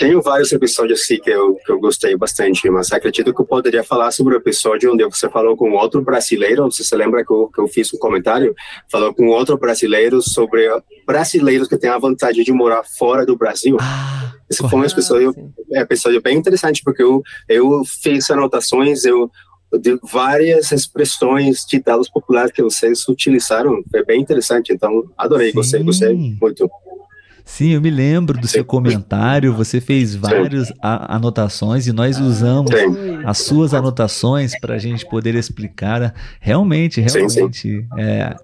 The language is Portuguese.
tenho vários episódios assim que eu, que eu gostei bastante, mas acredito que eu poderia falar sobre o episódio onde você falou com outro brasileiro, você se lembra que eu, que eu fiz um comentário, falou com outro brasileiro sobre brasileiros que têm a vontade de morar fora do Brasil. Ah, Esse foi um episódio, ah, episódio bem interessante, porque eu, eu fiz anotações, eu de várias expressões ditados populares que vocês utilizaram. Foi bem interessante, então adorei, Sim. gostei, gostei muito. Sim, eu me lembro do seu comentário. Você fez várias anotações e nós usamos sim. as suas anotações para a gente poder explicar. Realmente, realmente, sim, sim. É,